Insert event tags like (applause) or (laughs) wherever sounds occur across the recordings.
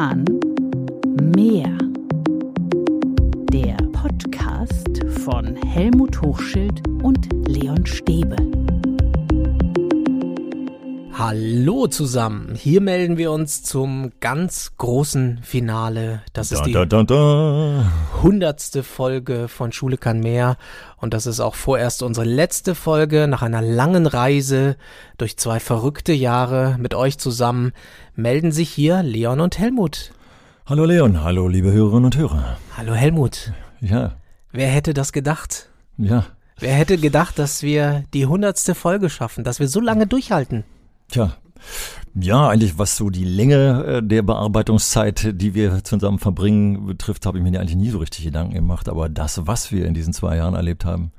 Kahn Mehr. Der Podcast von Helmut Hochschild und Leon Stäbe. Hallo zusammen, hier melden wir uns zum ganz großen Finale. Das ist die Da, da, da. hundertste Folge von Schule kann mehr und das ist auch vorerst unsere letzte Folge nach einer langen Reise durch zwei verrückte Jahre mit euch zusammen. Melden sich hier Leon und Helmut. Hallo Leon, hallo liebe Hörerinnen und Hörer. Hallo Helmut, Ja, wer hätte das gedacht? ja, Wer hätte gedacht, dass wir die hundertste Folge schaffen, dass wir so lange durchhalten? Tja. Ja, eigentlich was so die Länge äh, der Bearbeitungszeit, die wir zusammen verbringen, betrifft, habe ich mir eigentlich nie so richtig Gedanken gemacht. Aber das, was wir in diesen zwei Jahren erlebt haben,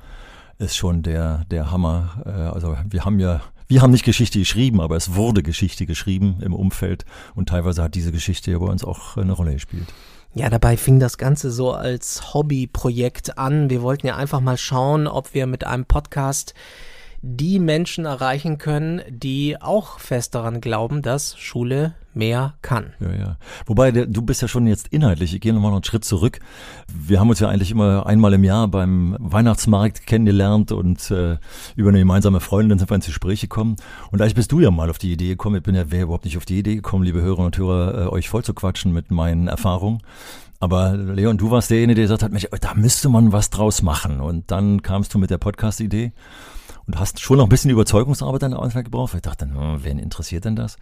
ist schon der, der Hammer. Äh, Also wir haben ja, wir haben nicht Geschichte geschrieben, aber es wurde Geschichte geschrieben im Umfeld und teilweise hat diese Geschichte ja bei uns auch eine Rolle gespielt. Ja, dabei fing das Ganze so als Hobbyprojekt an. Wir wollten ja einfach mal schauen, ob wir mit einem Podcast die Menschen erreichen können, die auch fest daran glauben, dass Schule mehr kann. Ja, ja. Wobei, der, du bist ja schon jetzt inhaltlich, ich gehe nochmal noch einen Schritt zurück. Wir haben uns ja eigentlich immer einmal im Jahr beim Weihnachtsmarkt kennengelernt und äh, über eine gemeinsame Freundin sind wir ins Gespräch gekommen. Und eigentlich bist du ja mal auf die Idee gekommen, ich bin ja wäre überhaupt nicht auf die Idee gekommen, liebe Hörer und Hörer, äh, euch voll zu quatschen mit meinen Erfahrungen. Aber Leon, du warst derjenige, der gesagt hat, Mensch, da müsste man was draus machen. Und dann kamst du mit der Podcast-Idee und hast schon noch ein bisschen Überzeugungsarbeit an der Anfang gebraucht. Ich dachte, hm, wen interessiert denn das?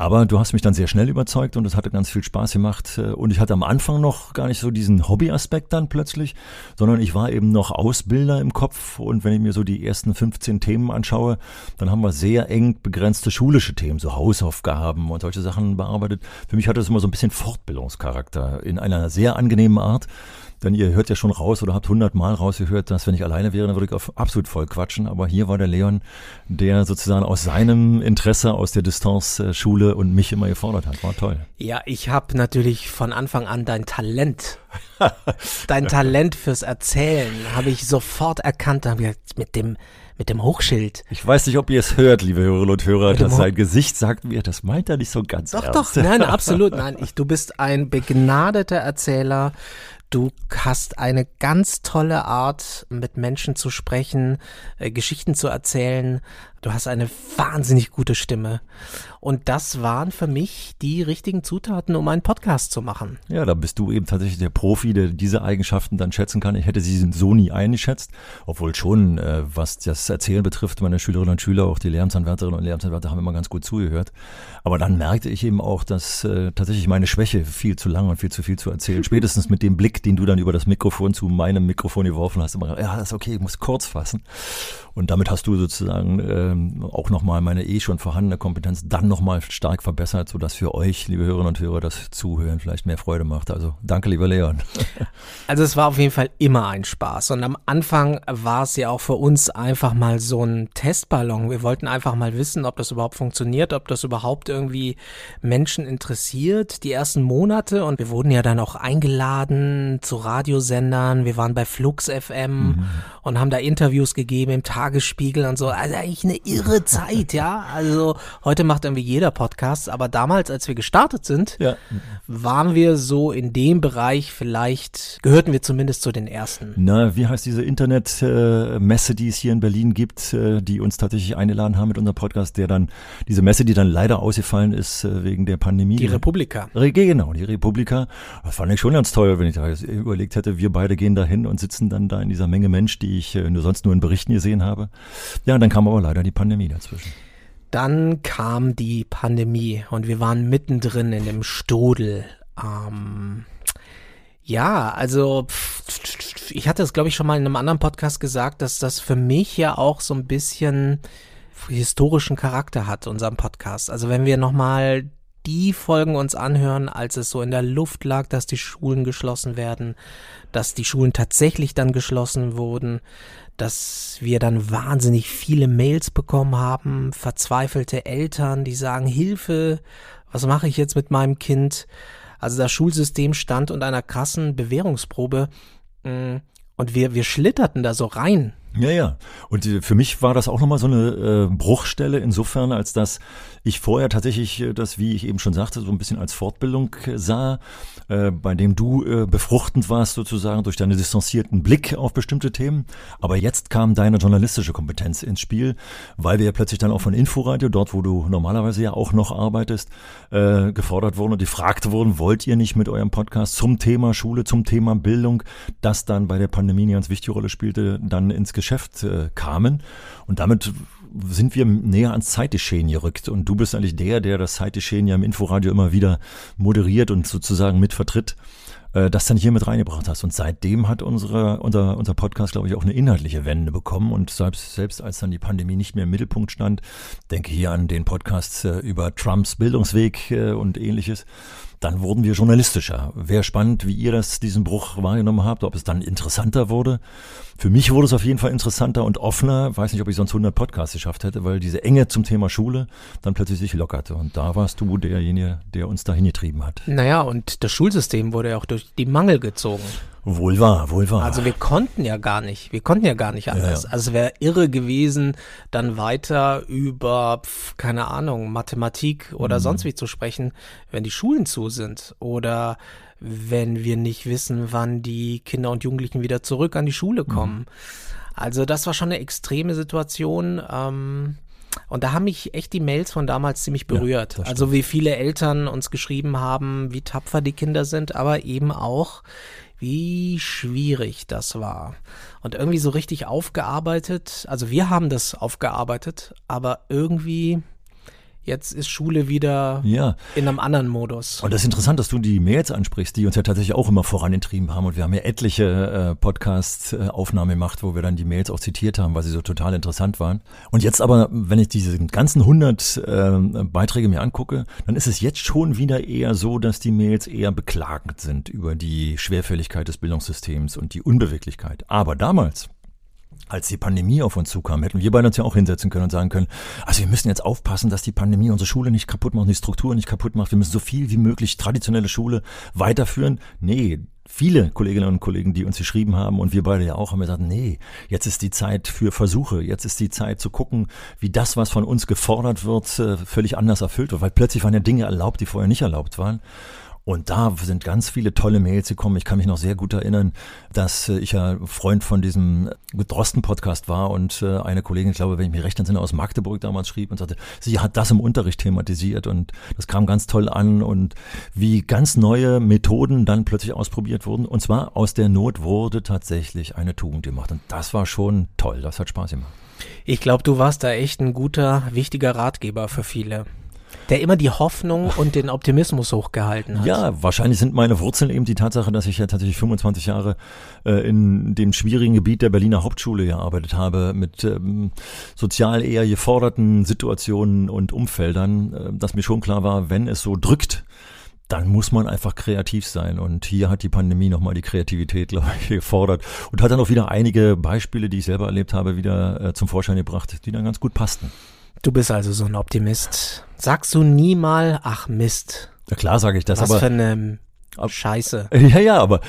Aber du hast mich dann sehr schnell überzeugt und es hatte ganz viel Spaß gemacht. Und ich hatte am Anfang noch gar nicht so diesen Hobbyaspekt dann plötzlich, sondern ich war eben noch Ausbilder im Kopf. Und wenn ich mir so die ersten 15 Themen anschaue, dann haben wir sehr eng begrenzte schulische Themen, so Hausaufgaben und solche Sachen bearbeitet. Für mich hatte es immer so ein bisschen Fortbildungscharakter in einer sehr angenehmen Art. Denn ihr hört ja schon raus oder habt hundertmal rausgehört, dass wenn ich alleine wäre, dann würde ich auf absolut voll quatschen. Aber hier war der Leon, der sozusagen aus seinem Interesse aus der Distanz äh, und mich immer gefordert hat. War toll. Ja, ich habe natürlich von Anfang an dein Talent, (laughs) dein Talent fürs Erzählen, habe ich sofort erkannt. Da hab ich gesagt, mit dem mit dem Hochschild. Ich weiß nicht, ob ihr es hört, liebe Hörerinnen und Hörer, dass sein Gesicht sagt mir, das meint er nicht so ganz Doch, ernst. doch, nein, (laughs) absolut, nein. Ich, du bist ein begnadeter Erzähler. Du hast eine ganz tolle Art, mit Menschen zu sprechen, äh, Geschichten zu erzählen. Du hast eine wahnsinnig gute Stimme. Und das waren für mich die richtigen Zutaten, um einen Podcast zu machen. Ja, da bist du eben tatsächlich der Profi, der diese Eigenschaften dann schätzen kann. Ich hätte sie so nie eingeschätzt, obwohl schon, äh, was das Erzählen betrifft, meine Schülerinnen und Schüler, auch die Lehramtsanwärterinnen und Lehramtsanwärter haben immer ganz gut zugehört. Aber dann merkte ich eben auch, dass äh, tatsächlich meine Schwäche, viel zu lang und viel zu viel zu erzählen, spätestens mit dem Blick, den du dann über das Mikrofon zu meinem Mikrofon geworfen hast, immer, ja, das ist okay, ich muss kurz fassen. Und damit hast du sozusagen ähm, auch nochmal meine eh schon vorhandene Kompetenz dann nochmal stark verbessert, sodass für euch, liebe Hörerinnen und Hörer, das Zuhören vielleicht mehr Freude macht. Also danke, lieber Leon. (laughs) Also es war auf jeden Fall immer ein Spaß. Und am Anfang war es ja auch für uns einfach mal so ein Testballon. Wir wollten einfach mal wissen, ob das überhaupt funktioniert, ob das überhaupt irgendwie Menschen interessiert, die ersten Monate. Und wir wurden ja dann auch eingeladen zu Radiosendern. Wir waren bei Flux FM und haben da Interviews gegeben im Tagesspiegel und so. Also eigentlich eine irre Zeit, ja. Also heute macht irgendwie jeder Podcast. Aber damals, als wir gestartet sind, Ja. waren wir so in dem Bereich vielleicht, gehörten wir zumindest zu den ersten. Na, wie heißt diese Internetmesse, die es hier in Berlin gibt, äh, die uns tatsächlich eingeladen haben mit unserem Podcast, der dann, diese Messe, die dann leider ausgefallen ist äh, wegen der Pandemie. Die Republika. Re- Genau, die Republika. Das fand ich schon ganz toll, wenn ich da überlegt hätte, wir beide gehen da hin und sitzen dann da in dieser Menge Mensch, die ich äh, nur sonst nur in Berichten gesehen habe. Ja, dann kam aber leider die Pandemie dazwischen. Dann kam die Pandemie und wir waren mittendrin in dem Stodel. Ähm, ja, also ich hatte es, glaube ich, schon mal in einem anderen Podcast gesagt, dass das für mich ja auch so ein bisschen historischen Charakter hat, unserem Podcast. Also wenn wir nochmal die Folgen uns anhören, als es so in der Luft lag, dass die Schulen geschlossen werden, dass die Schulen tatsächlich dann geschlossen wurden, dass wir dann wahnsinnig viele Mails bekommen haben, verzweifelte Eltern, die sagen, Hilfe, was mache ich jetzt mit meinem Kind? Also das Schulsystem stand unter einer krassen Bewährungsprobe mm, und wir, wir schlitterten da so rein Ja, ja. Und für mich war das auch nochmal so eine äh, Bruchstelle insofern, als dass ich vorher tatsächlich äh, das, wie ich eben schon sagte, so ein bisschen als Fortbildung äh, sah, äh, bei dem du äh, befruchtend warst sozusagen durch deinen distanzierten Blick auf bestimmte Themen. Aber jetzt kam deine journalistische Kompetenz ins Spiel, weil wir ja plötzlich dann auch von Inforadio, dort wo du normalerweise ja auch noch arbeitest, äh, gefordert wurden und gefragt wurden, wollt ihr nicht mit eurem Podcast zum Thema Schule, zum Thema Bildung, das dann bei der Pandemie eine ganz wichtige Rolle spielte, dann ins Geschäft äh, kamen. Und damit sind wir näher ans Zeitgeschehen gerückt. Und du bist eigentlich der, der das Zeitgeschehen ja im Inforadio immer wieder moderiert und sozusagen mitvertritt, äh, das dann hier mit reingebracht hast. Und seitdem hat unsere, unser, unser Podcast, glaube ich, auch eine inhaltliche Wende bekommen. Und selbst, selbst als dann die Pandemie nicht mehr im Mittelpunkt stand, denke hier an den Podcast äh, über Trumps Bildungsweg äh, und ähnliches, dann wurden wir journalistischer. Wäre spannend, wie ihr das, diesen Bruch wahrgenommen habt, ob es dann interessanter wurde. Für mich wurde es auf jeden Fall interessanter und offener. Weiß nicht, ob ich sonst 100 Podcasts geschafft hätte, weil diese Enge zum Thema Schule dann plötzlich sich lockerte. Und da warst du derjenige, der uns dahin getrieben hat. Naja, und das Schulsystem wurde ja auch durch die Mangel gezogen. Wohl wahr, wohl wahr. Also wir konnten ja gar nicht, wir konnten ja gar nicht anders. Ja. Also es wäre irre gewesen, dann weiter über, pf, keine Ahnung, Mathematik oder mhm. sonst wie zu sprechen, wenn die Schulen zu sind oder wenn wir nicht wissen, wann die Kinder und Jugendlichen wieder zurück an die Schule mhm. kommen. Mhm. Also das war schon eine extreme Situation. Ähm, und da haben mich echt die Mails von damals ziemlich berührt. Ja, also wie viele Eltern uns geschrieben haben, wie tapfer die Kinder sind, aber eben auch, wie schwierig das war. Und irgendwie so richtig aufgearbeitet, also wir haben das aufgearbeitet, aber irgendwie Jetzt ist Schule wieder ja. in einem anderen Modus. Und das ist interessant, dass du die Mails ansprichst, die uns ja tatsächlich auch immer vorangetrieben haben. Und wir haben ja etliche äh, Podcast-Aufnahmen gemacht, wo wir dann die Mails auch zitiert haben, weil sie so total interessant waren. Und jetzt aber, wenn ich diese ganzen 100 äh, Beiträge mir angucke, dann ist es jetzt schon wieder eher so, dass die Mails eher beklagend sind über die Schwerfälligkeit des Bildungssystems und die Unbeweglichkeit. Aber damals, als die Pandemie auf uns zukam, hätten wir beide uns ja auch hinsetzen können und sagen können, also wir müssen jetzt aufpassen, dass die Pandemie unsere Schule nicht kaputt macht, die Struktur nicht kaputt macht. Wir müssen so viel wie möglich traditionelle Schule weiterführen. Nee, viele Kolleginnen und Kollegen, die uns geschrieben haben und wir beide ja auch, haben gesagt, nee, jetzt ist die Zeit für Versuche, jetzt ist die Zeit zu gucken, wie das, was von uns gefordert wird, äh, völlig anders erfüllt wird, weil plötzlich waren ja Dinge erlaubt, die vorher nicht erlaubt waren. Und da sind ganz viele tolle Mails gekommen. Ich kann mich noch sehr gut erinnern, dass äh, ich ja Freund von diesem Drosten-Podcast war und äh, eine Kollegin, ich glaube, wenn ich mich recht entsinne, aus Magdeburg damals schrieb und sagte, sie hat das im Unterricht thematisiert und das kam ganz toll an und wie ganz neue Methoden dann plötzlich ausprobiert wurden. Und zwar aus der Not wurde tatsächlich eine Tugend gemacht. Und das war schon toll. Das hat Spaß gemacht. Ich glaube, du warst da echt ein guter, wichtiger Ratgeber für viele. Der immer die Hoffnung und den Optimismus hochgehalten hat. Ja, wahrscheinlich sind meine Wurzeln eben die Tatsache, dass ich ja tatsächlich 25 Jahre äh, in dem schwierigen Gebiet der Berliner Hauptschule gearbeitet habe, mit ähm, sozial eher geforderten Situationen und Umfeldern, äh, dass mir schon klar war, wenn es so drückt, dann muss man einfach kreativ sein. Und hier hat die Pandemie nochmal die Kreativität, (laughs) glaube ich, gefordert und hat dann auch wieder einige Beispiele, die ich selber erlebt habe, wieder äh, zum Vorschein gebracht, die dann ganz gut passten. Du bist also so ein Optimist. Sagst du nie mal, ach Mist. Ja, klar sage ich das, Was aber. für eine Scheiße. (laughs) Ja, ja, aber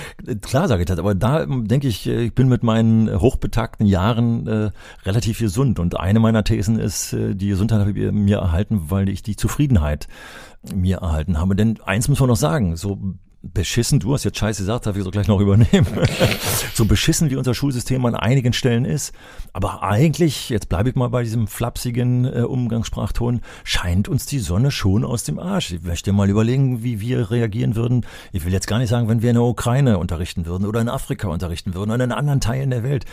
klar sage ich das. Aber da denke ich, ich bin mit meinen hochbetagten Jahren äh, relativ gesund. Und eine meiner Thesen ist, äh, die Gesundheit habe ich mir erhalten, weil ich die Zufriedenheit mir erhalten habe. Denn eins muss man noch sagen, so beschissen, du hast jetzt scheiße gesagt, darf ich so gleich noch übernehmen, (laughs) so beschissen wie unser Schulsystem an einigen Stellen ist, aber eigentlich, jetzt bleibe ich mal bei diesem flapsigen äh, Umgangssprachton, scheint uns die Sonne schon aus dem Arsch. Ich möchte mal überlegen, wie wir reagieren würden. Ich will jetzt gar nicht sagen, wenn wir in der Ukraine unterrichten würden oder in Afrika unterrichten würden oder in anderen Teilen der Welt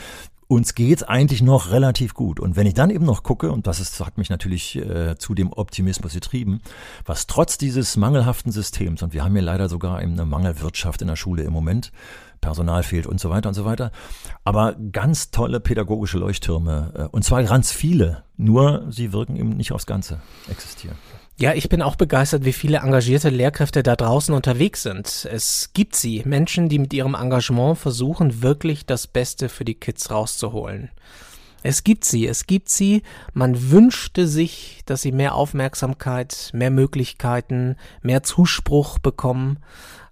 uns geht's eigentlich noch relativ gut. Und wenn ich dann eben noch gucke, und das ist, hat mich natürlich äh, zu dem Optimismus getrieben, was trotz dieses mangelhaften Systems, und wir haben ja leider sogar eine Mangelwirtschaft in der Schule im Moment, Personal fehlt und so weiter und so weiter, aber ganz tolle pädagogische Leuchttürme, äh, und zwar ganz viele, nur sie wirken eben nicht aufs Ganze existieren. Ja, ich bin auch begeistert, wie viele engagierte Lehrkräfte da draußen unterwegs sind. Es gibt sie, Menschen, die mit ihrem Engagement versuchen, wirklich das Beste für die Kids rauszuholen. Es gibt sie, es gibt sie. Man wünschte sich, dass sie mehr Aufmerksamkeit, mehr Möglichkeiten, mehr Zuspruch bekommen.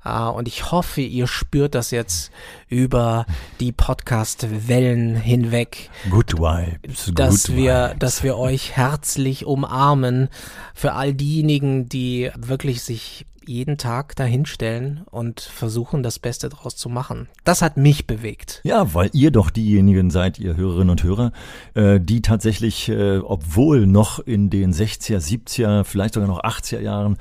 Uh, und ich hoffe, ihr spürt das jetzt über die Podcast-Wellen hinweg. Good vibes. Dass good wir, vibes. dass wir euch herzlich umarmen. Für all diejenigen, die wirklich sich jeden Tag dahinstellen und versuchen, das Beste draus zu machen. Das hat mich bewegt. Ja, weil ihr doch diejenigen seid, ihr Hörerinnen und Hörer, äh, die tatsächlich, äh, obwohl noch in den 60er, 70er, vielleicht sogar noch 80er Jahren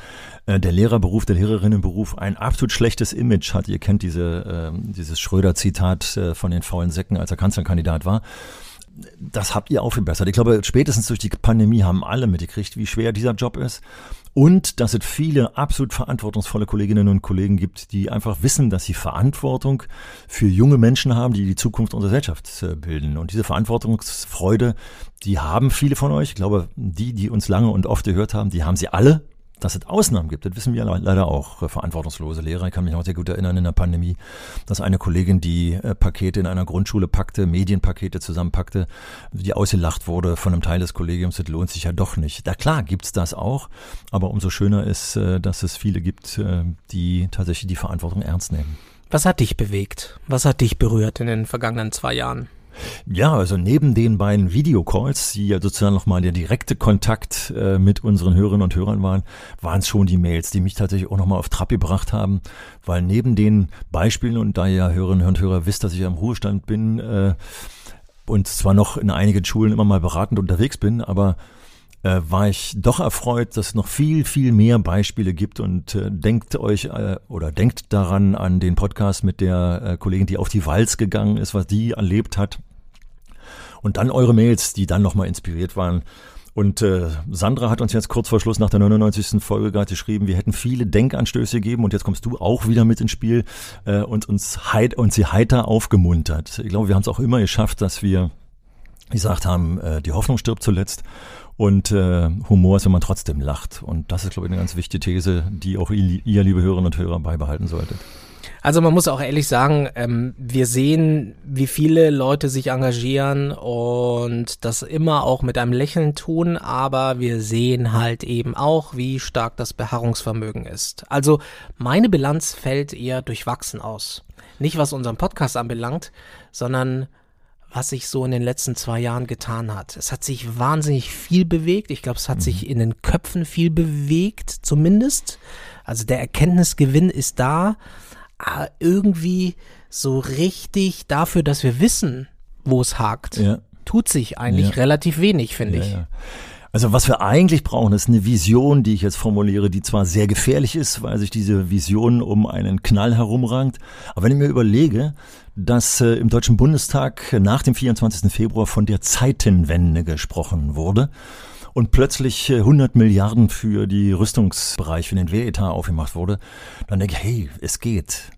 äh, der Lehrerberuf, der Lehrerinnenberuf ein absolut schlechtes Image hat. Ihr kennt diese, äh, dieses Schröder-Zitat von den faulen Säcken, als er Kanzlerkandidat war das habt ihr aufgebessert. Ich glaube, spätestens durch die Pandemie haben alle mitgekriegt, wie schwer dieser Job ist. Und dass es viele absolut verantwortungsvolle Kolleginnen und Kollegen gibt, die einfach wissen, dass sie Verantwortung für junge Menschen haben, die die Zukunft unserer Gesellschaft bilden. Und diese Verantwortungsfreude, die haben viele von euch. Ich glaube, die, die uns lange und oft gehört haben, die haben sie alle dass es Ausnahmen gibt, das wissen wir leider auch. Verantwortungslose Lehrer. Ich kann mich noch sehr gut erinnern in der Pandemie, dass eine Kollegin die äh, Pakete in einer Grundschule packte, Medienpakete zusammenpackte, die ausgelacht wurde von einem Teil des Kollegiums. Das lohnt sich ja doch nicht. Da klar gibt's das auch, aber umso schöner ist, äh, dass es viele gibt, äh, die tatsächlich die Verantwortung ernst nehmen. Was hat dich bewegt? Was hat dich berührt in den vergangenen zwei Jahren? Ja, also neben den beiden Videocalls, die ja sozusagen nochmal der direkte Kontakt äh, mit unseren Hörerinnen und Hörern waren, waren es schon die Mails, die mich tatsächlich auch nochmal auf Trab gebracht haben, weil neben den Beispielen, und da ihr Hörerinnen und Hörer wisst, dass ich ja im Ruhestand bin äh, und zwar noch in einigen Schulen immer mal beratend unterwegs bin, aber äh, war ich doch erfreut, dass es noch viel, viel mehr Beispiele gibt und äh, denkt euch äh, oder denkt daran an den Podcast mit der äh, Kollegin, die auf die Walz gegangen ist, was die erlebt hat. Und dann eure Mails, die dann nochmal inspiriert waren. Und äh, Sandra hat uns jetzt kurz vor Schluss nach der 99. Folge gerade geschrieben, wir hätten viele Denkanstöße gegeben und jetzt kommst du auch wieder mit ins Spiel äh, und uns heit und sie heiter aufgemuntert. Ich glaube, wir haben es auch immer geschafft, dass wir gesagt haben, äh, die Hoffnung stirbt zuletzt und äh, Humor ist, wenn man trotzdem lacht. Und das ist, glaube ich, eine ganz wichtige These, die auch ihr, ihr liebe Hörerinnen und Hörer, beibehalten solltet. Also man muss auch ehrlich sagen, ähm, wir sehen, wie viele Leute sich engagieren und das immer auch mit einem Lächeln tun, aber wir sehen halt eben auch, wie stark das Beharrungsvermögen ist. Also meine Bilanz fällt eher durchwachsen aus. Nicht was unseren Podcast anbelangt, sondern was sich so in den letzten zwei Jahren getan hat. Es hat sich wahnsinnig viel bewegt. Ich glaube, es hat mhm. sich in den Köpfen viel bewegt, zumindest. Also der Erkenntnisgewinn ist da. Aber irgendwie so richtig dafür, dass wir wissen, wo es hakt, ja. tut sich eigentlich ja. relativ wenig, finde ja, ich. Also was wir eigentlich brauchen, ist eine Vision, die ich jetzt formuliere, die zwar sehr gefährlich ist, weil sich diese Vision um einen Knall herumrankt. Aber wenn ich mir überlege, dass äh, im Deutschen Bundestag nach dem 24. Februar von der Zeitenwende gesprochen wurde, und plötzlich 100 Milliarden für die Rüstungsbereich, für den Wehretat aufgemacht wurde, dann denke ich, hey, es geht.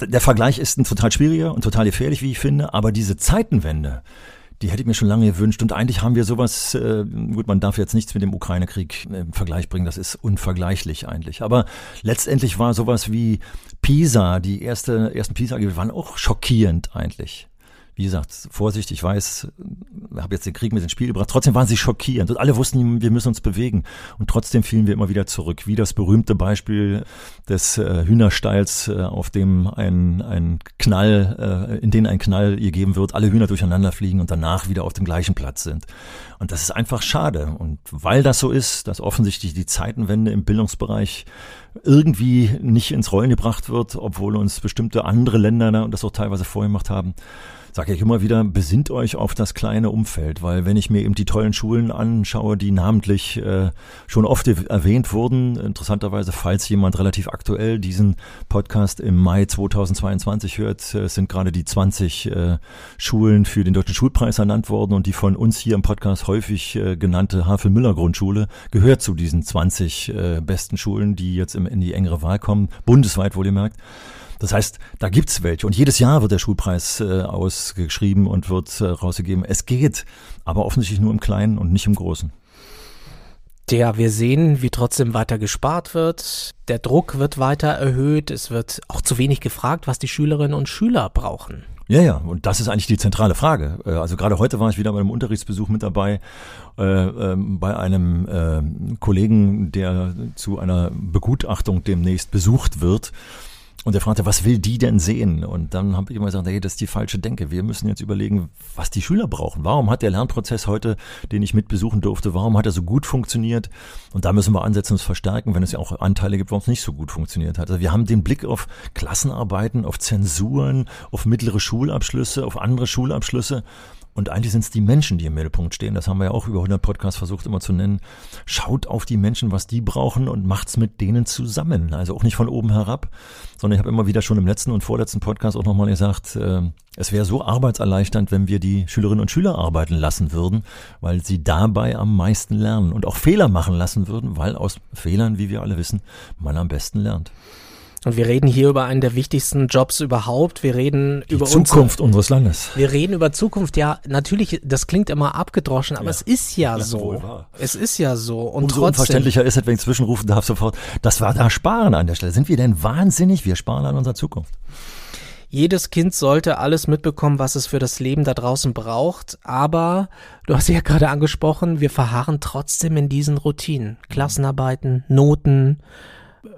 Der Vergleich ist ein total schwieriger und total gefährlich, wie ich finde, aber diese Zeitenwende, die hätte ich mir schon lange gewünscht. Und eigentlich haben wir sowas, äh, gut, man darf jetzt nichts mit dem Ukraine-Krieg im Vergleich bringen, das ist unvergleichlich eigentlich. Aber letztendlich war sowas wie Pisa, die erste, ersten Pisa, die waren auch schockierend eigentlich wie gesagt, Vorsicht, ich weiß, habe jetzt den Krieg mit ins Spiel gebracht. Trotzdem waren sie schockierend und alle wussten, wir müssen uns bewegen. Und trotzdem fielen wir immer wieder zurück. Wie das berühmte Beispiel des äh, Hühnerstalls, äh, auf dem ein, ein Knall, äh, in den ein Knall gegeben wird, alle Hühner durcheinander fliegen und danach wieder auf dem gleichen Platz sind. Und das ist einfach schade. Und weil das so ist, dass offensichtlich die Zeitenwende im Bildungsbereich irgendwie nicht ins Rollen gebracht wird, obwohl uns bestimmte andere Länder das auch teilweise vorgemacht haben, sage ich immer wieder, besinnt euch auf das kleine Umfeld, weil wenn ich mir eben die tollen Schulen anschaue, die namentlich äh, schon oft erwähnt wurden, interessanterweise, falls jemand relativ aktuell diesen Podcast im Mai 2022 hört, äh, sind gerade die 20 äh, Schulen für den Deutschen Schulpreis ernannt worden und die von uns hier im Podcast häufig äh, genannte Havel-Müller-Grundschule gehört zu diesen 20 äh, besten Schulen, die jetzt im, in die engere Wahl kommen, bundesweit wohlgemerkt. Das heißt, da gibt's welche. Und jedes Jahr wird der Schulpreis äh, ausgeschrieben und wird äh, rausgegeben. Es geht, aber offensichtlich nur im Kleinen und nicht im Großen. Ja, wir sehen, wie trotzdem weiter gespart wird. Der Druck wird weiter erhöht. Es wird auch zu wenig gefragt, was die Schülerinnen und Schüler brauchen. Ja, ja, und das ist eigentlich die zentrale Frage. Äh, also gerade heute war ich wieder bei einem Unterrichtsbesuch mit dabei, äh, äh, bei einem äh, Kollegen, der zu einer Begutachtung demnächst besucht wird. Und er fragte, was will die denn sehen? Und dann habe ich immer gesagt, hey, das ist die falsche Denke. Wir müssen jetzt überlegen, was die Schüler brauchen. Warum hat der Lernprozess heute, den ich mitbesuchen durfte, warum hat er so gut funktioniert? Und da müssen wir ansetzen und verstärken, wenn es ja auch Anteile gibt, warum es nicht so gut funktioniert hat. Also wir haben den Blick auf Klassenarbeiten, auf Zensuren, auf mittlere Schulabschlüsse, auf andere Schulabschlüsse. Und eigentlich sind es die Menschen, die im Mittelpunkt stehen. Das haben wir ja auch über 100 Podcasts versucht immer zu nennen. Schaut auf die Menschen, was die brauchen und macht's mit denen zusammen. Also auch nicht von oben herab, sondern ich habe immer wieder schon im letzten und vorletzten Podcast auch nochmal gesagt, äh, es wäre so arbeitserleichternd, wenn wir die Schülerinnen und Schüler arbeiten lassen würden, weil sie dabei am meisten lernen und auch Fehler machen lassen würden, weil aus Fehlern, wie wir alle wissen, man am besten lernt. Und wir reden hier über einen der wichtigsten Jobs überhaupt. Wir reden Die über Zukunft unsere, unseres Landes. Wir reden über Zukunft. Ja, natürlich, das klingt immer abgedroschen, aber Ja. es ist ja, Ja, so. Es ist ja so. Und Umso trotzdem. unverständlicher ist es, wenn ich zwischenrufen darf sofort. Das war da Sparen an der Stelle. Sind wir denn wahnsinnig? Wir sparen an unserer Zukunft. Jedes Kind sollte alles mitbekommen, was es für das Leben da draußen braucht. Aber du hast ja gerade angesprochen, wir verharren trotzdem in diesen Routinen. Klassenarbeiten, Noten,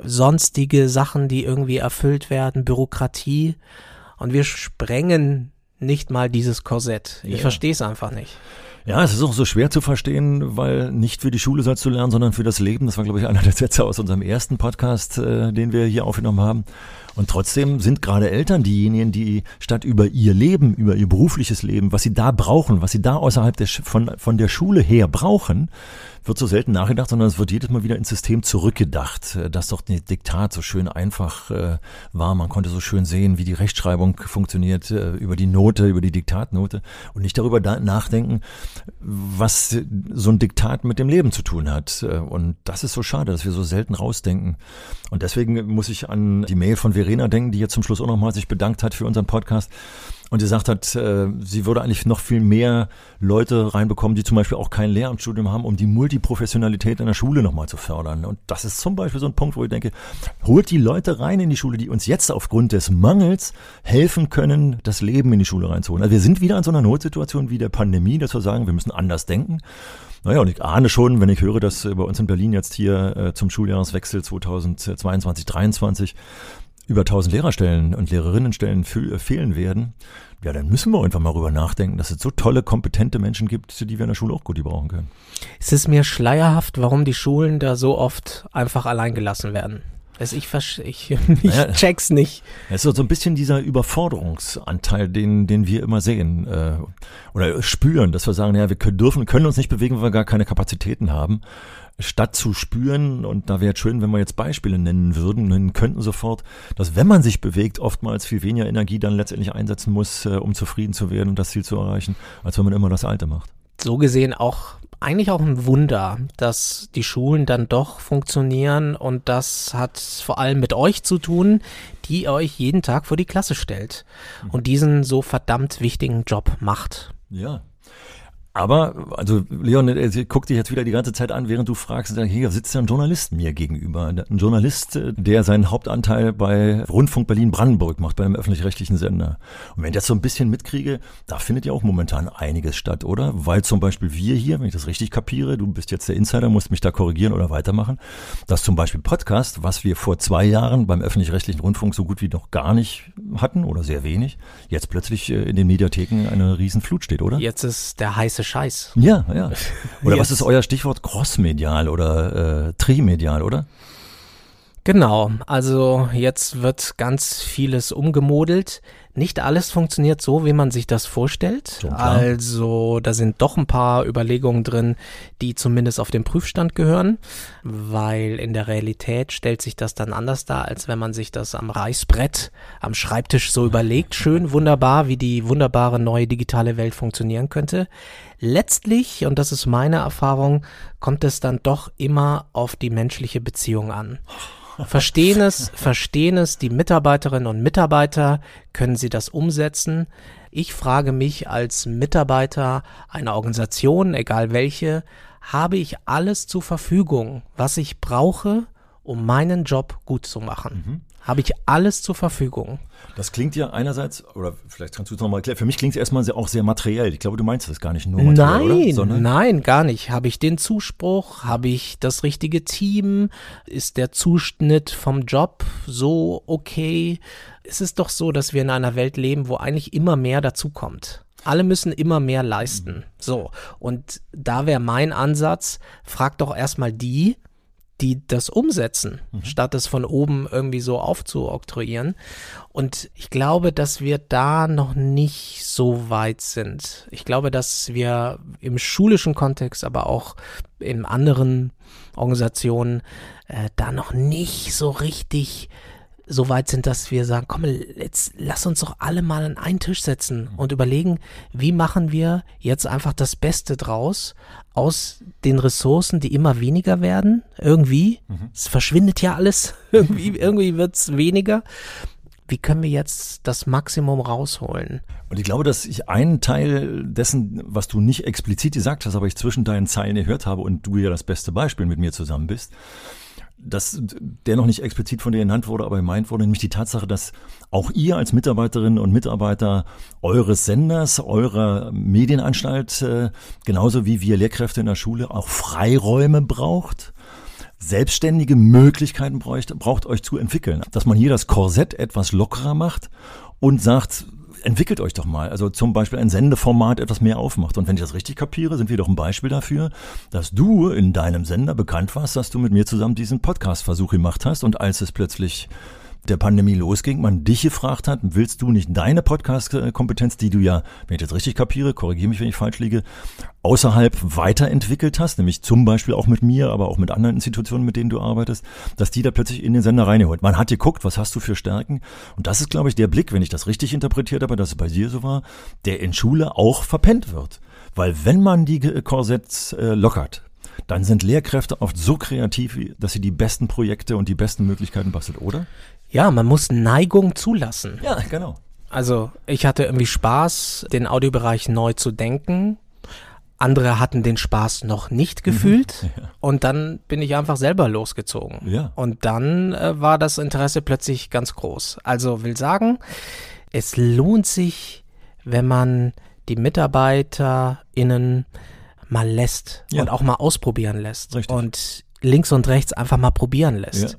sonstige Sachen, die irgendwie erfüllt werden, Bürokratie. Und wir sprengen nicht mal dieses Korsett. Ich Ja. verstehe es einfach nicht. Ja, es ist auch so schwer zu verstehen, weil nicht für die Schule sollst du lernen, sondern für das Leben. Das war, glaube ich, einer der Sätze aus unserem ersten Podcast, äh, den wir hier aufgenommen haben. Und trotzdem sind gerade Eltern diejenigen, die statt über ihr Leben, über ihr berufliches Leben, was sie da brauchen, was sie da außerhalb der, von, von der Schule her brauchen, wird so selten nachgedacht, sondern es wird jedes Mal wieder ins System zurückgedacht, äh, dass doch die Diktat so schön einfach äh, war. Man konnte so schön sehen, wie die Rechtschreibung funktioniert, äh, über die Note, über die Diktatnote und nicht darüber da nachdenken, was so ein Diktat mit dem Leben zu tun hat. Und das ist so schade, dass wir so selten rausdenken. Und deswegen muss ich an die Mail von Verena denken, die jetzt zum Schluss auch nochmal sich bedankt hat für unseren Podcast und gesagt hat, äh, sie würde eigentlich noch viel mehr Leute reinbekommen, die zum Beispiel auch kein Lehramtsstudium haben, um die Multiprofessionalität in der Schule nochmal zu fördern. Und das ist zum Beispiel so ein Punkt, wo ich denke, holt die Leute rein in die Schule, die uns jetzt aufgrund des Mangels helfen können, das Leben in die Schule reinzuholen. Also wir sind wieder in so einer Notsituation wie der Pandemie, dass wir sagen, wir müssen anders denken. Naja, und ich ahne schon, wenn ich höre, dass äh, bei uns in Berlin jetzt hier äh, zum Schuljahreswechsel 2022, 2023 über 1000 Lehrerstellen und Lehrerinnenstellen äh, fehlen werden, ja, dann müssen wir einfach mal rüber nachdenken, dass es so tolle, kompetente Menschen gibt, die wir in der Schule auch gut gebrauchen können. Es ist mir schleierhaft, warum die Schulen da so oft einfach allein gelassen werden. Also ich, ich, (laughs) ich Naja. check's nicht. Es ist so ein bisschen dieser Überforderungsanteil, den, den wir immer sehen äh, oder spüren, dass wir sagen, ja, wir können, dürfen, können uns nicht bewegen, weil wir gar keine Kapazitäten haben. Statt zu spüren, und da wäre es schön, wenn wir jetzt Beispiele nennen würden, nennen könnten sofort, dass wenn man sich bewegt, oftmals viel weniger Energie dann letztendlich einsetzen muss, äh, um zufrieden zu werden und das Ziel zu erreichen, als wenn man immer das Alte macht. So gesehen auch eigentlich auch ein Wunder, dass die Schulen dann doch funktionieren und das hat vor allem mit euch zu tun, die euch jeden Tag vor die Klasse stellt und diesen so verdammt wichtigen Job macht. Ja. Aber, also Leon, guck dich jetzt wieder die ganze Zeit an, während du fragst, hier sitzt ja ein Journalist mir gegenüber. Ein Journalist, äh, der seinen Hauptanteil bei Rundfunk Berlin-Brandenburg macht, bei einem öffentlich-rechtlichen Sender. Und wenn ich das so ein bisschen mitkriege, da findet ja auch momentan einiges statt, oder? Weil zum Beispiel wir hier, wenn ich das richtig kapiere, du bist jetzt der Insider, musst mich da korrigieren oder weitermachen, dass zum Beispiel Podcast, was wir vor zwei Jahren beim öffentlich-rechtlichen Rundfunk so gut wie noch gar nicht hatten oder sehr wenig, jetzt plötzlich äh, in den Mediatheken eine Riesenflut steht, oder? Jetzt ist der heiße Scheiß. Ja, ja. (laughs) Oder was Jetzt- ist euer Stichwort? Crossmedial oder äh, Trimedial, oder? Genau, also jetzt wird ganz vieles umgemodelt. Nicht alles funktioniert so, wie man sich das vorstellt. Klar. Also da sind doch ein paar Überlegungen drin, die zumindest auf den Prüfstand gehören, weil in der Realität stellt sich das dann anders dar, als wenn man sich das am Reißbrett, am Schreibtisch so überlegt. Schön, wunderbar, wie die wunderbare neue digitale Welt funktionieren könnte. Letztlich, und das ist meine Erfahrung, kommt es dann doch immer auf die menschliche Beziehung an. Verstehen es, verstehen es die Mitarbeiterinnen und Mitarbeiter, können sie das umsetzen? Ich frage mich als Mitarbeiter einer Organisation, egal welche, habe ich alles zur Verfügung, was ich brauche, um meinen Job gut zu machen? Habe ich alles zur Verfügung. Das klingt ja einerseits, oder vielleicht kannst du es nochmal erklären, für mich klingt es erstmal sehr, auch sehr materiell. Ich glaube, du meinst das gar nicht nur materiell, Nein, oder? nein, gar nicht. Habe ich den Zuspruch? Habe ich das richtige Team? Ist der Zuschnitt vom Job so okay? Es ist doch so, dass wir in einer Welt leben, wo eigentlich immer mehr dazukommt. Alle müssen immer mehr leisten. So. Und da wäre mein Ansatz, frag doch erstmal die, die das umsetzen, mhm. statt es von oben irgendwie so aufzuoktroyieren. Und ich glaube, dass wir da noch nicht so weit sind. Ich glaube, dass wir im schulischen Kontext, aber auch in anderen Organisationen äh, da noch nicht so richtig so weit sind, dass wir sagen, komm, jetzt lass uns doch alle mal an einen Tisch setzen und überlegen, wie machen wir jetzt einfach das Beste draus aus den Ressourcen, die immer weniger werden. Irgendwie, mhm. es verschwindet ja alles, (laughs) irgendwie, irgendwie wird es weniger. Wie können wir jetzt das Maximum rausholen? Und ich glaube, dass ich einen Teil dessen, was du nicht explizit gesagt hast, aber ich zwischen deinen Zeilen gehört habe und du ja das beste Beispiel mit mir zusammen bist, dass der noch nicht explizit von dir genannt wurde, aber gemeint wurde, nämlich die Tatsache, dass auch ihr als Mitarbeiterinnen und Mitarbeiter eures Senders, eurer Medienanstalt, äh, genauso wie wir Lehrkräfte in der Schule, auch Freiräume braucht, selbstständige Möglichkeiten braucht, braucht euch zu entwickeln. Dass man hier das Korsett etwas lockerer macht und sagt, entwickelt euch doch mal. Also zum Beispiel ein Sendeformat etwas mehr aufmacht. Und wenn ich das richtig kapiere, sind wir doch ein Beispiel dafür, dass du in deinem Sender bekannt warst, dass du mit mir zusammen diesen Podcast-Versuch gemacht hast. Und als es plötzlich der Pandemie losging, man dich gefragt hat, willst du nicht deine Podcast-Kompetenz, die du ja, wenn ich das richtig kapiere, korrigiere mich, wenn ich falsch liege, außerhalb weiterentwickelt hast, nämlich zum Beispiel auch mit mir, aber auch mit anderen Institutionen, mit denen du arbeitest, dass die da plötzlich in den Sender reinholt. Man hat geguckt, was hast du für Stärken? Und das ist, glaube ich, der Blick, wenn ich das richtig interpretiert habe, dass es bei dir so war, der in Schule auch verpennt wird. Weil wenn man die Korsetts äh, lockert, dann sind Lehrkräfte oft so kreativ, dass sie die besten Projekte und die besten Möglichkeiten basteln, oder? Ja, man muss Neigung zulassen. Ja, genau. Also ich hatte irgendwie Spaß, den Audiobereich neu zu denken. Andere hatten den Spaß noch nicht mhm. gefühlt ja. und dann bin ich einfach selber losgezogen. Ja. Und dann äh, war das Interesse plötzlich ganz groß. Also will sagen, es lohnt sich, wenn man die MitarbeiterInnen mal lässt ja. und auch mal ausprobieren lässt Richtig. und links und rechts einfach mal probieren lässt.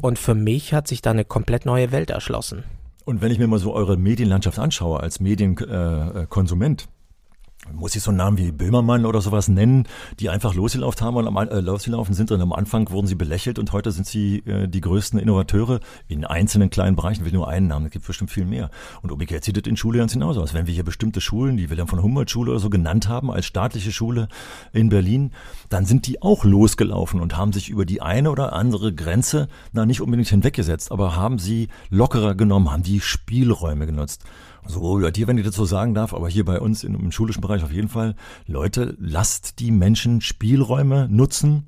Und für mich hat sich da eine komplett neue Welt erschlossen. Und wenn ich mir mal so eure Medienlandschaft anschaue als Medienkonsument, muss ich so einen Namen wie Böhmermann oder sowas nennen, die einfach losgelaufen haben und am, äh, losgelaufen sind und am Anfang wurden sie belächelt und heute sind sie äh, die größten Innovateure in einzelnen kleinen Bereichen. Ich will nur einen Namen, es gibt bestimmt viel mehr. Und umgekehrt sieht es in Schule ganz genauso aus. Wenn wir hier bestimmte Schulen, die wir dann von Humboldt-Schule oder so genannt haben, als staatliche Schule in Berlin, dann sind die auch losgelaufen und haben sich über die eine oder andere Grenze, na nicht unbedingt hinweggesetzt, aber haben sie lockerer genommen, haben die Spielräume genutzt. So, ja, dir, wenn ich das so sagen darf, aber hier bei uns im, schulischen Bereich auf jeden Fall. Leute, lasst die Menschen Spielräume nutzen,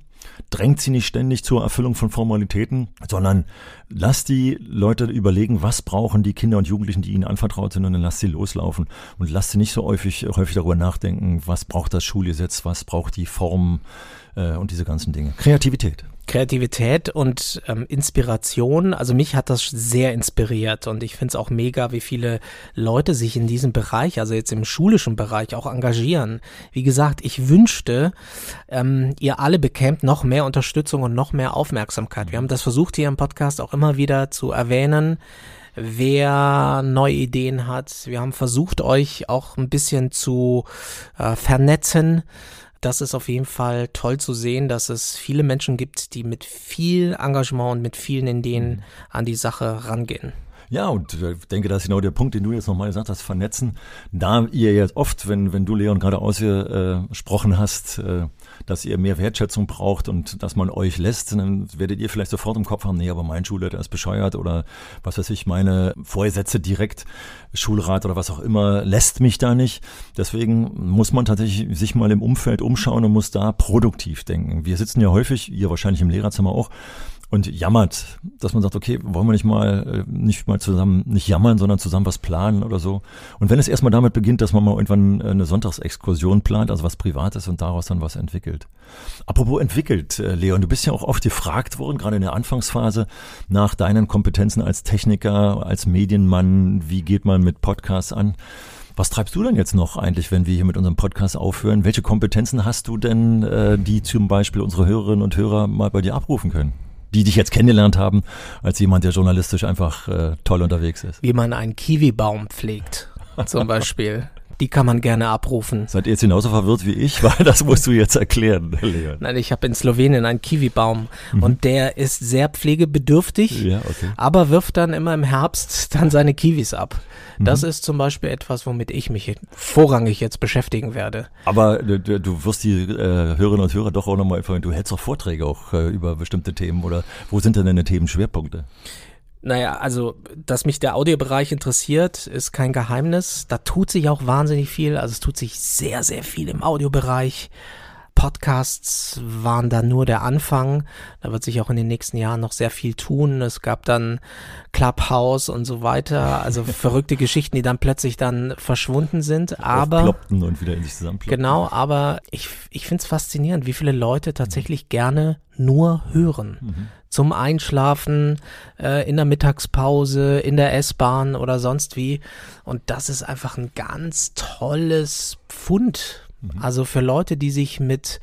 drängt sie nicht ständig zur Erfüllung von Formalitäten, sondern lasst die Leute überlegen, was brauchen die Kinder und Jugendlichen, die ihnen anvertraut sind, und dann lasst sie loslaufen und lasst sie nicht so häufig, häufig darüber nachdenken, was braucht das Schulgesetz, was braucht die Form äh, und diese ganzen Dinge. Kreativität. Kreativität und ähm, Inspiration. Also mich hat das sehr inspiriert und ich finde es auch mega, wie viele Leute sich in diesem Bereich, also jetzt im schulischen Bereich, auch engagieren. Wie gesagt, ich wünschte, ähm, ihr alle bekämt noch mehr Unterstützung und noch mehr Aufmerksamkeit. Wir haben das versucht hier im Podcast auch immer wieder zu erwähnen wer neue Ideen hat. Wir haben versucht, euch auch ein bisschen zu äh, vernetzen das ist auf jeden Fall toll zu sehen, dass es viele Menschen gibt, die mit viel Engagement und mit vielen Ideen mhm. an die Sache rangehen. Ja, und ich denke, das ist genau der Punkt, den du jetzt nochmal gesagt hast, vernetzen. Da ihr jetzt oft, wenn, wenn du Leon gerade ausgesprochen äh, hast, äh, dass ihr mehr Wertschätzung braucht und dass man euch lässt, dann werdet ihr vielleicht sofort im Kopf haben, nee, aber mein Schulleiter ist bescheuert oder was weiß ich, meine Vorsätze direkt, Schulrat oder was auch immer, lässt mich da nicht. Deswegen muss man tatsächlich sich mal im Umfeld umschauen und muss da produktiv denken. Wir sitzen ja häufig, ihr wahrscheinlich im Lehrerzimmer auch, und jammert, dass man sagt, okay, wollen wir nicht mal äh, nicht mal zusammen nicht jammern, sondern zusammen was planen oder so. Und wenn es erstmal damit beginnt, dass man mal irgendwann eine Sonntagsexkursion plant, also was Privates und daraus dann was entwickelt. Apropos entwickelt, äh, Leon, du bist ja auch oft gefragt worden, gerade in der Anfangsphase, nach deinen Kompetenzen als Techniker, als Medienmann, wie geht man mit Podcasts an? Was treibst du denn jetzt noch eigentlich, wenn wir hier mit unserem Podcast aufhören? Welche Kompetenzen hast du denn, äh, die zum Beispiel unsere Hörerinnen und Hörer mal bei dir abrufen können? Die dich jetzt kennengelernt haben, als jemand, der journalistisch einfach äh, toll unterwegs ist. Wie man einen Kiwibaum pflegt, zum (laughs) Beispiel. Die kann man gerne abrufen. Seid ihr jetzt genauso verwirrt wie ich? (laughs) Weil das musst du jetzt erklären, Leon. Nein, ich habe in Slowenien einen Kiwibaum mhm. und der ist sehr pflegebedürftig, ja, okay. aber wirft dann immer im Herbst dann seine Kiwis ab. Das mhm. ist zum Beispiel etwas, womit ich mich vorrangig jetzt beschäftigen werde. Aber du, du wirst die äh, Hörerinnen und Hörer doch auch nochmal informieren. Du hältst auch Vorträge auch äh, über bestimmte Themen oder wo sind denn deine Themenschwerpunkte? Naja, also, dass mich der Audiobereich interessiert, ist kein Geheimnis. Da tut sich auch wahnsinnig viel. Also es tut sich sehr, sehr viel im Audiobereich. Podcasts waren da nur der Anfang. Da wird sich auch in den nächsten Jahren noch sehr viel tun. Es gab dann Clubhouse und so weiter. Also (laughs) verrückte Geschichten, die dann plötzlich dann verschwunden sind. Aber und wieder in sich zusammenploppten. Genau, aber ich, ich finde es faszinierend, wie viele Leute tatsächlich gerne nur hören. Mhm zum Einschlafen, äh, in der Mittagspause, in der S-Bahn oder sonst wie. Und das ist einfach ein ganz tolles Pfund. Mhm. Also für Leute, die sich mit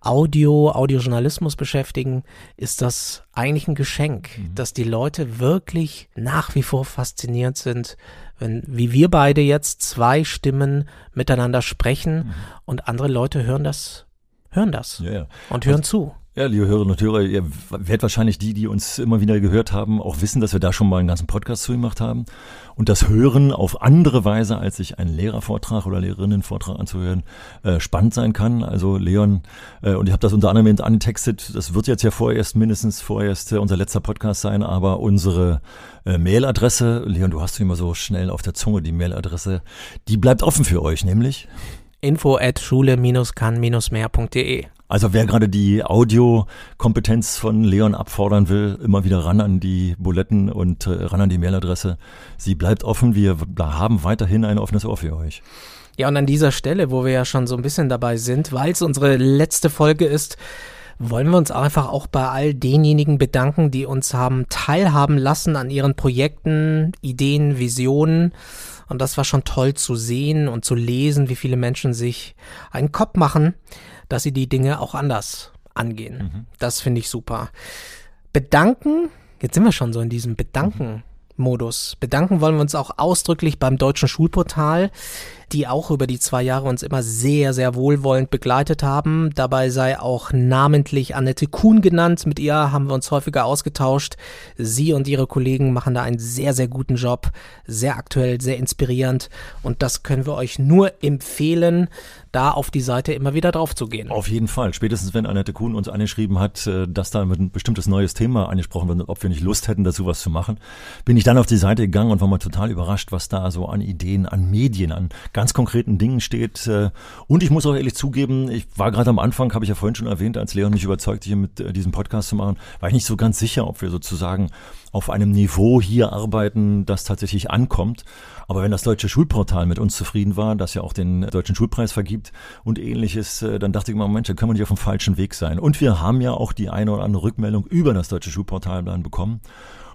Audio, Audiojournalismus beschäftigen, ist das eigentlich ein Geschenk, mhm. dass die Leute wirklich nach wie vor fasziniert sind, wenn, wie wir beide jetzt zwei Stimmen miteinander sprechen mhm. und andere Leute hören das, hören das ja, ja. und hören also, zu. Ja, liebe Hörerinnen und Hörer, ihr werdet wahrscheinlich die, die uns immer wieder gehört haben, auch wissen, dass wir da schon mal einen ganzen Podcast zu gemacht haben. Und das Hören auf andere Weise, als sich einen Lehrervortrag oder Lehrerinnenvortrag anzuhören, äh, spannend sein kann. Also Leon, äh, und ich habe das unter anderem angetextet, das wird jetzt ja vorerst, mindestens vorerst äh, unser letzter Podcast sein, aber unsere äh, Mailadresse, Leon, du hast immer so schnell auf der Zunge die Mailadresse, die bleibt offen für euch, nämlich info at schule-kann-mehr.de also wer gerade die Audiokompetenz von Leon abfordern will, immer wieder ran an die Buletten und äh, ran an die Mailadresse. Sie bleibt offen. Wir haben weiterhin ein offenes Ohr für euch. Ja, und an dieser Stelle, wo wir ja schon so ein bisschen dabei sind, weil es unsere letzte Folge ist, wollen wir uns einfach auch bei all denjenigen bedanken, die uns haben teilhaben lassen an ihren Projekten, Ideen, Visionen. Und das war schon toll zu sehen und zu lesen, wie viele Menschen sich einen Kopf machen dass sie die Dinge auch anders angehen. Mhm. Das finde ich super. Bedanken, jetzt sind wir schon so in diesem Bedanken. Modus. Bedanken wollen wir uns auch ausdrücklich beim Deutschen Schulportal, die auch über die zwei Jahre uns immer sehr, sehr wohlwollend begleitet haben. Dabei sei auch namentlich Annette Kuhn genannt. Mit ihr haben wir uns häufiger ausgetauscht. Sie und ihre Kollegen machen da einen sehr, sehr guten Job. Sehr aktuell, sehr inspirierend. Und das können wir euch nur empfehlen da auf die Seite immer wieder drauf zu gehen. Auf jeden Fall. Spätestens wenn Annette Kuhn uns angeschrieben hat, äh, dass da ein bestimmtes neues Thema angesprochen wird, ob wir nicht Lust hätten, dazu was zu machen, bin ich dann auf die Seite gegangen und war mal total überrascht, was da so an Ideen, an Medien, an ganz konkreten Dingen steht. Äh, und ich muss auch ehrlich zugeben, ich war gerade am Anfang, habe ich ja vorhin schon erwähnt, als Leon mich überzeugt, hier mit äh, diesem Podcast zu machen, war ich nicht so ganz sicher, ob wir sozusagen auf einem Niveau hier arbeiten, das tatsächlich ankommt. Aber wenn das deutsche Schulportal mit uns zufrieden war, das ja auch den deutschen Schulpreis vergibt und ähnliches, äh, dann dachte ich mir, Mensch, da können wir nicht auf dem falschen Weg sein. Und wir haben ja auch die eine oder andere Rückmeldung über das deutsche Schulportal dann bekommen.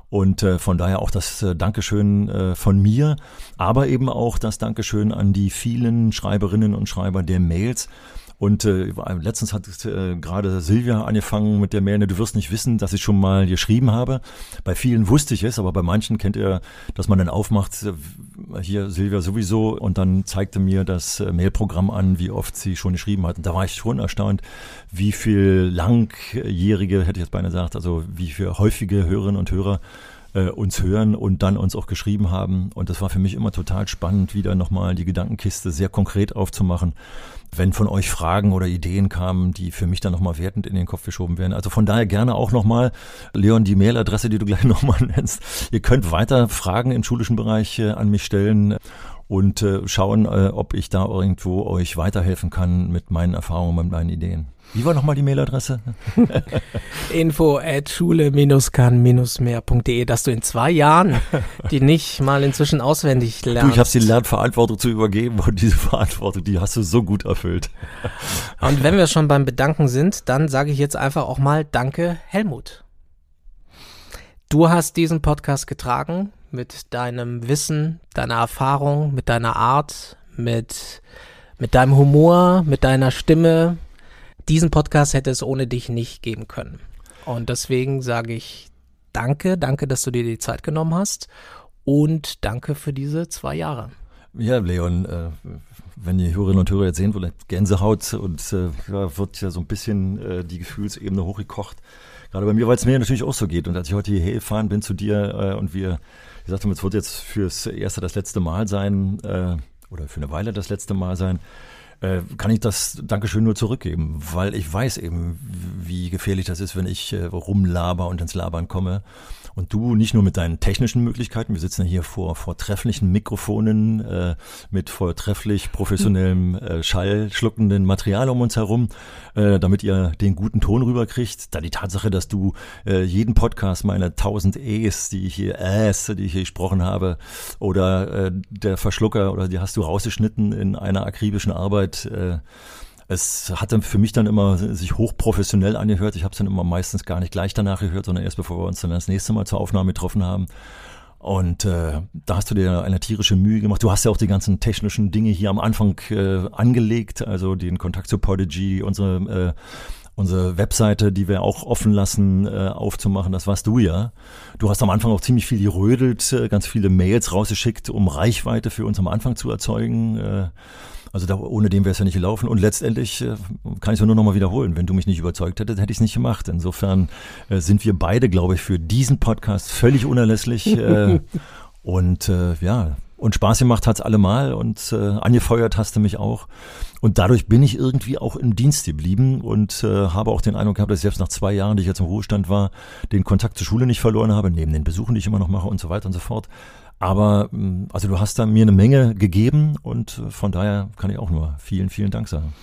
Und äh, von daher auch das äh, Dankeschön äh, von mir, aber eben auch das Dankeschön an die vielen Schreiberinnen und Schreiber der Mails, und äh, letztens hat äh, gerade Silvia angefangen mit der Mail, du wirst nicht wissen, dass ich schon mal geschrieben habe. Bei vielen wusste ich es, aber bei manchen kennt ihr, dass man dann aufmacht, äh, hier Silvia sowieso, und dann zeigte mir das äh, Mailprogramm an, wie oft sie schon geschrieben hat. Und da war ich schon erstaunt, wie viel langjährige, hätte ich jetzt beinahe gesagt, also wie viele häufige Hörerinnen und Hörer äh, uns hören und dann uns auch geschrieben haben. Und das war für mich immer total spannend, wieder nochmal die Gedankenkiste sehr konkret aufzumachen wenn von euch Fragen oder Ideen kamen, die für mich dann nochmal wertend in den Kopf geschoben werden. Also von daher gerne auch nochmal, Leon, die Mailadresse, die du (laughs) gleich nochmal nennst. Ihr könnt weiter Fragen im schulischen Bereich äh, an mich stellen. Und äh, schauen, äh, ob ich da irgendwo euch weiterhelfen kann mit meinen Erfahrungen, mit meinen Ideen. Wie war nochmal die Mailadresse? (laughs) Info at schule-kann-mehr.de, dass du in zwei Jahren die nicht mal inzwischen auswendig lernst. Du, ich habe die Lernverantwortung zu übergeben und diese Verantwortung, die hast du so gut erfüllt. (laughs) Und wenn wir schon beim Bedanken sind, dann sage ich jetzt einfach auch mal Danke, Helmut. Du hast diesen Podcast getragen mit deinem Wissen, deiner Erfahrung, mit deiner Art, mit, mit deinem Humor, mit deiner Stimme, diesen Podcast hätte es ohne dich nicht geben können. Und deswegen sage ich danke, danke, dass du dir die Zeit genommen hast und danke für diese zwei Jahre. Ja, Leon, äh, wenn die Hörerinnen und Hörer jetzt sehen wollen, Gänsehaut und äh, ja, wird ja so ein bisschen äh, die Gefühlsebene hochgekocht. Gerade bei mir, weil es mir natürlich auch so geht. Und als ich heute hierher gefahren bin zu dir äh, und wir gesagt haben, es wird jetzt fürs erste das letzte Mal sein äh, oder für eine Weile das letzte Mal sein, äh, kann ich das Dankeschön nur zurückgeben, weil ich weiß eben, wie gefährlich das ist, wenn ich äh, rumlaber und ins Labern komme. Und du nicht nur mit deinen technischen Möglichkeiten, wir sitzen hier vor vortrefflichen Mikrofonen äh, mit vortrefflich professionellem (laughs) äh, schallschluckenden Material um uns herum, äh, damit ihr den guten Ton rüberkriegt. Da die Tatsache, dass du äh, jeden Podcast meine 1000 E's, die ich hier Äs, die ich hier gesprochen habe, oder äh, der Verschlucker oder die hast du rausgeschnitten in einer akribischen Arbeit. Äh, es hat dann für mich dann immer sich hochprofessionell angehört. Ich habe es dann immer meistens gar nicht gleich danach gehört, sondern erst bevor wir uns dann das nächste Mal zur Aufnahme getroffen haben. Und äh, da hast du dir eine tierische Mühe gemacht. Du hast ja auch die ganzen technischen Dinge hier am Anfang äh, angelegt, also den Kontakt zu Podigy, unsere äh, unsere Webseite, die wir auch offen lassen, äh, aufzumachen, das warst du ja. Du hast am Anfang auch ziemlich viel gerödelt, äh, ganz viele Mails rausgeschickt, um Reichweite für uns am Anfang zu erzeugen. Äh, also da, ohne den wäre es ja nicht gelaufen. Und letztendlich äh, kann ich es nur noch mal wiederholen. Wenn du mich nicht überzeugt hättest, hätte ich es nicht gemacht. Insofern äh, sind wir beide, glaube ich, für diesen Podcast völlig unerlässlich. äh, (laughs) und äh, ja, und Spaß gemacht hat's allemal und äh, angefeuert hast du mich auch. Und dadurch bin ich irgendwie auch im Dienst geblieben und äh, habe auch den Eindruck gehabt, dass ich selbst nach zwei Jahren, die ich jetzt im Ruhestand war, den Kontakt zur Schule nicht verloren habe, neben den Besuchen, die ich immer noch mache und so weiter und so fort. Aber mm, also du hast da mir eine Menge gegeben und äh, von daher kann ich auch nur vielen, vielen Dank sagen.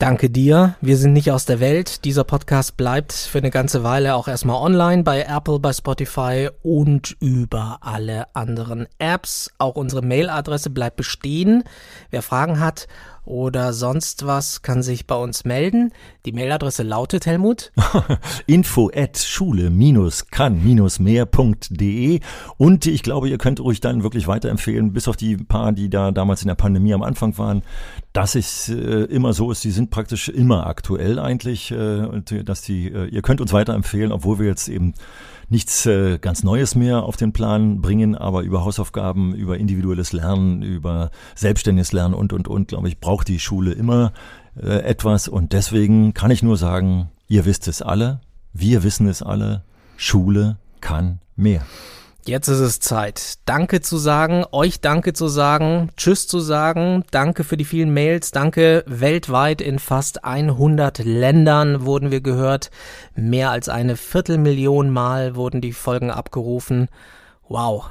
Danke dir. Wir sind nicht aus der Welt. Dieser Podcast bleibt für eine ganze Weile auch erstmal online bei Apple, bei Spotify und über alle anderen Apps. Auch unsere Mailadresse bleibt bestehen. Wer Fragen hat oder sonst was, kann sich bei uns melden. Die Mailadresse lautet, Helmut? (laughs) Info at schule-kann-mehr.de und ich glaube, ihr könnt ruhig dann wirklich weiterempfehlen, bis auf die paar, die da damals in der Pandemie am Anfang waren, dass es äh, immer so ist, die sind praktisch immer aktuell eigentlich, äh, dass die, äh, ihr könnt uns weiterempfehlen, obwohl wir jetzt eben nichts äh, ganz Neues mehr auf den Plan bringen, aber über Hausaufgaben, über individuelles Lernen, über selbstständiges Lernen und, und, und, glaube ich, braucht die Schule immer äh, etwas. Und deswegen kann ich nur sagen, ihr wisst es alle, wir wissen es alle, Schule kann mehr. Jetzt ist es Zeit, Danke zu sagen, euch Danke zu sagen, Tschüss zu sagen, Danke für die vielen Mails, Danke weltweit in fast 100 Ländern wurden wir gehört, mehr als eine Viertelmillion Mal wurden die Folgen abgerufen. Wow.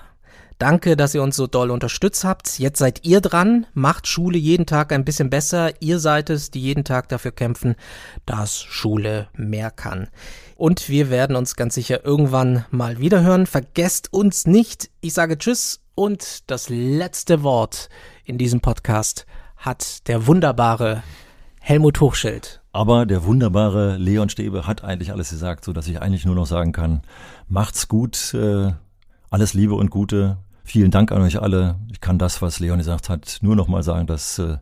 Danke, dass ihr uns so doll unterstützt habt. Jetzt seid ihr dran, macht Schule jeden Tag ein bisschen besser. Ihr seid es, die jeden Tag dafür kämpfen, dass Schule mehr kann und wir werden uns ganz sicher irgendwann mal wiederhören. Vergesst uns nicht. Ich sage Tschüss und das letzte Wort in diesem Podcast hat der wunderbare Helmut Hochschild. Aber der wunderbare Leon Stäbe hat eigentlich alles gesagt, so dass ich eigentlich nur noch sagen kann, macht's gut, äh, alles Liebe und Gute. Vielen Dank an euch alle. Ich kann das, was Leon gesagt hat, nur noch mal sagen, das äh,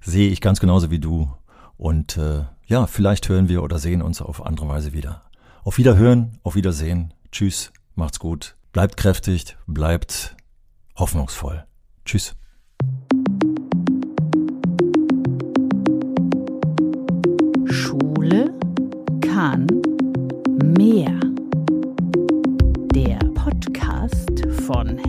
sehe ich ganz genauso wie du. Und äh, ja, vielleicht hören wir oder sehen uns auf andere Weise wieder. Auf Wiederhören, auf Wiedersehen. Tschüss, macht's gut. Bleibt kräftig, bleibt hoffnungsvoll. Tschüss. Schule kann mehr.